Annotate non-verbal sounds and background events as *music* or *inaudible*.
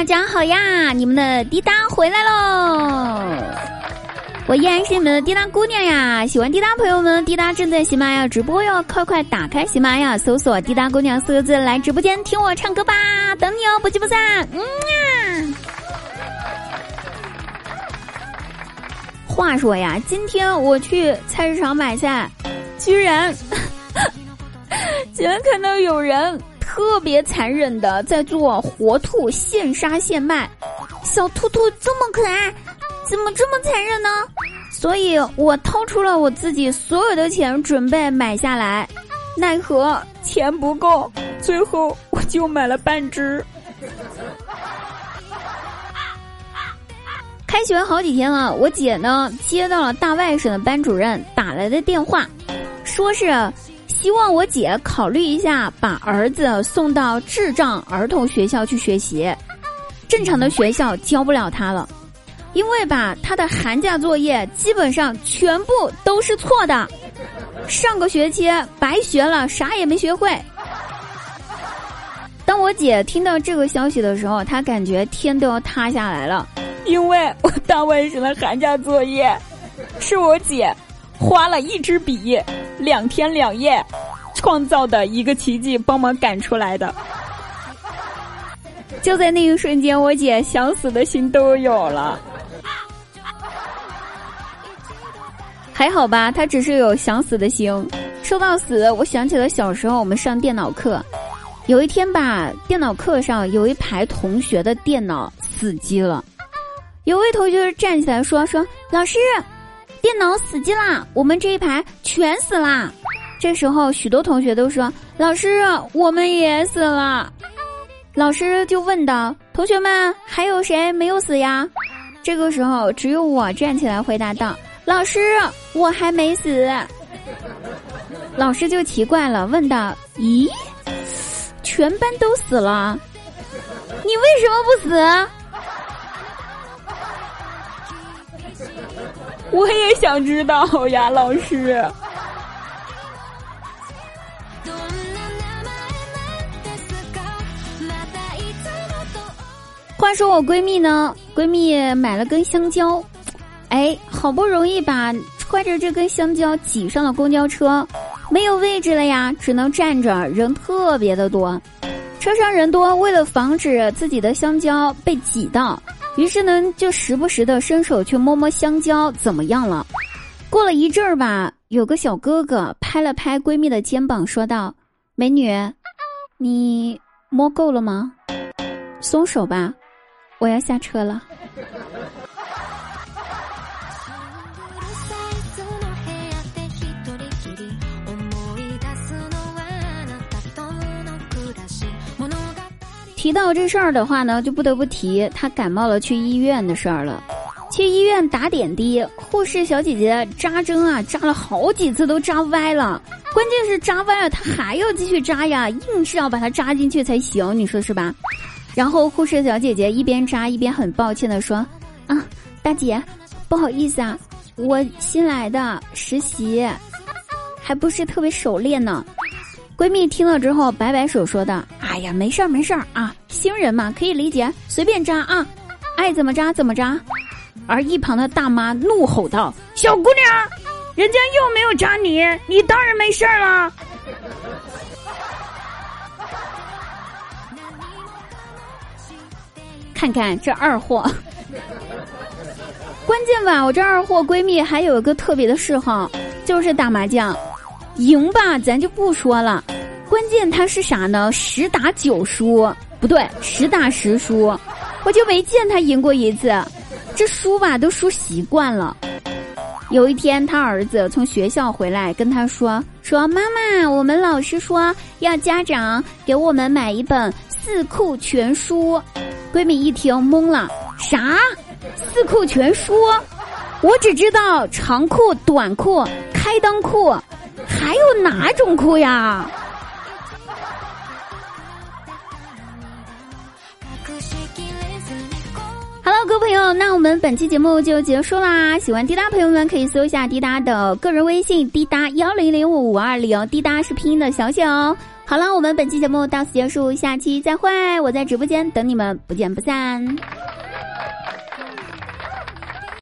大家好呀！你们的滴答回来喽！我依然是你们的滴答姑娘呀！喜欢滴答朋友们，滴答正在喜马拉雅直播哟，快快打开喜马拉雅，搜索“滴答姑娘”四个字来直播间听我唱歌吧，等你哦，不见不散。嗯呀。话说呀，今天我去菜市场买菜，居然，*laughs* 居然看到有人。特别残忍的在做活兔现杀现卖，小兔兔这么可爱，怎么这么残忍呢？所以我掏出了我自己所有的钱准备买下来，奈何钱不够，最后我就买了半只。开学好几天了，我姐呢接到了大外甥的班主任打来的电话，说是。希望我姐考虑一下，把儿子送到智障儿童学校去学习，正常的学校教不了他了，因为吧，他的寒假作业基本上全部都是错的，上个学期白学了，啥也没学会。当我姐听到这个消息的时候，她感觉天都要塌下来了，因为我大外甥的寒假作业，是我姐。花了一支笔，两天两夜，创造的一个奇迹，帮忙赶出来的。*laughs* 就在那一瞬间，我姐想死的心都有了。*laughs* 还好吧，她只是有想死的心。说到死，我想起了小时候我们上电脑课，有一天吧，电脑课上有一排同学的电脑死机了，有位同学站起来说：“说老师。”电脑死机啦！我们这一排全死啦！这时候，许多同学都说：“老师，我们也死了。”老师就问道：“同学们，还有谁没有死呀？”这个时候，只有我站起来回答道：“老师，我还没死。”老师就奇怪了，问道：“咦，全班都死了，你为什么不死？” *laughs* 我也想知道呀，老师。话说我闺蜜呢，闺蜜买了根香蕉，哎，好不容易把揣着这根香蕉挤上了公交车，没有位置了呀，只能站着，人特别的多，车上人多，为了防止自己的香蕉被挤到。于是呢，就时不时的伸手去摸摸香蕉，怎么样了？过了一阵儿吧，有个小哥哥拍了拍闺蜜的肩膀，说道：“美女，你摸够了吗？松手吧，我要下车了。”提到这事儿的话呢，就不得不提他感冒了去医院的事儿了。去医院打点滴，护士小姐姐扎针啊，扎了好几次都扎歪了。关键是扎歪了，她还要继续扎呀，硬是要把它扎进去才行，你说是吧？然后护士小姐姐一边扎一边很抱歉的说：“啊，大姐，不好意思啊，我新来的实习，还不是特别熟练呢。”闺蜜听了之后摆摆手说道：“哎呀，没事儿没事儿啊，新人嘛可以理解，随便扎啊，爱怎么扎怎么扎。”而一旁的大妈怒吼道：“小姑娘，人家又没有扎你，你当然没事儿了。”看看这二货，关键吧，我这二货闺蜜还有一个特别的嗜好，就是打麻将。赢吧，咱就不说了。关键他是啥呢？十打九输，不对，十打十输，我就没见他赢过一次。这输吧，都输习惯了。有一天，他儿子从学校回来，跟他说：“说妈妈，我们老师说要家长给我们买一本《四库全书》。”闺蜜一听懵了：“啥？四库全书？我只知道长裤、短裤、开裆裤。”还有哪种裤呀？Hello，各位朋友，那我们本期节目就结束啦。喜欢滴答朋友们可以搜一下滴答的个人微信：滴答幺零零五五二零，滴答是拼音的小写哦。好了，我们本期节目到此结束，下期再会，我在直播间等你们，不见不散。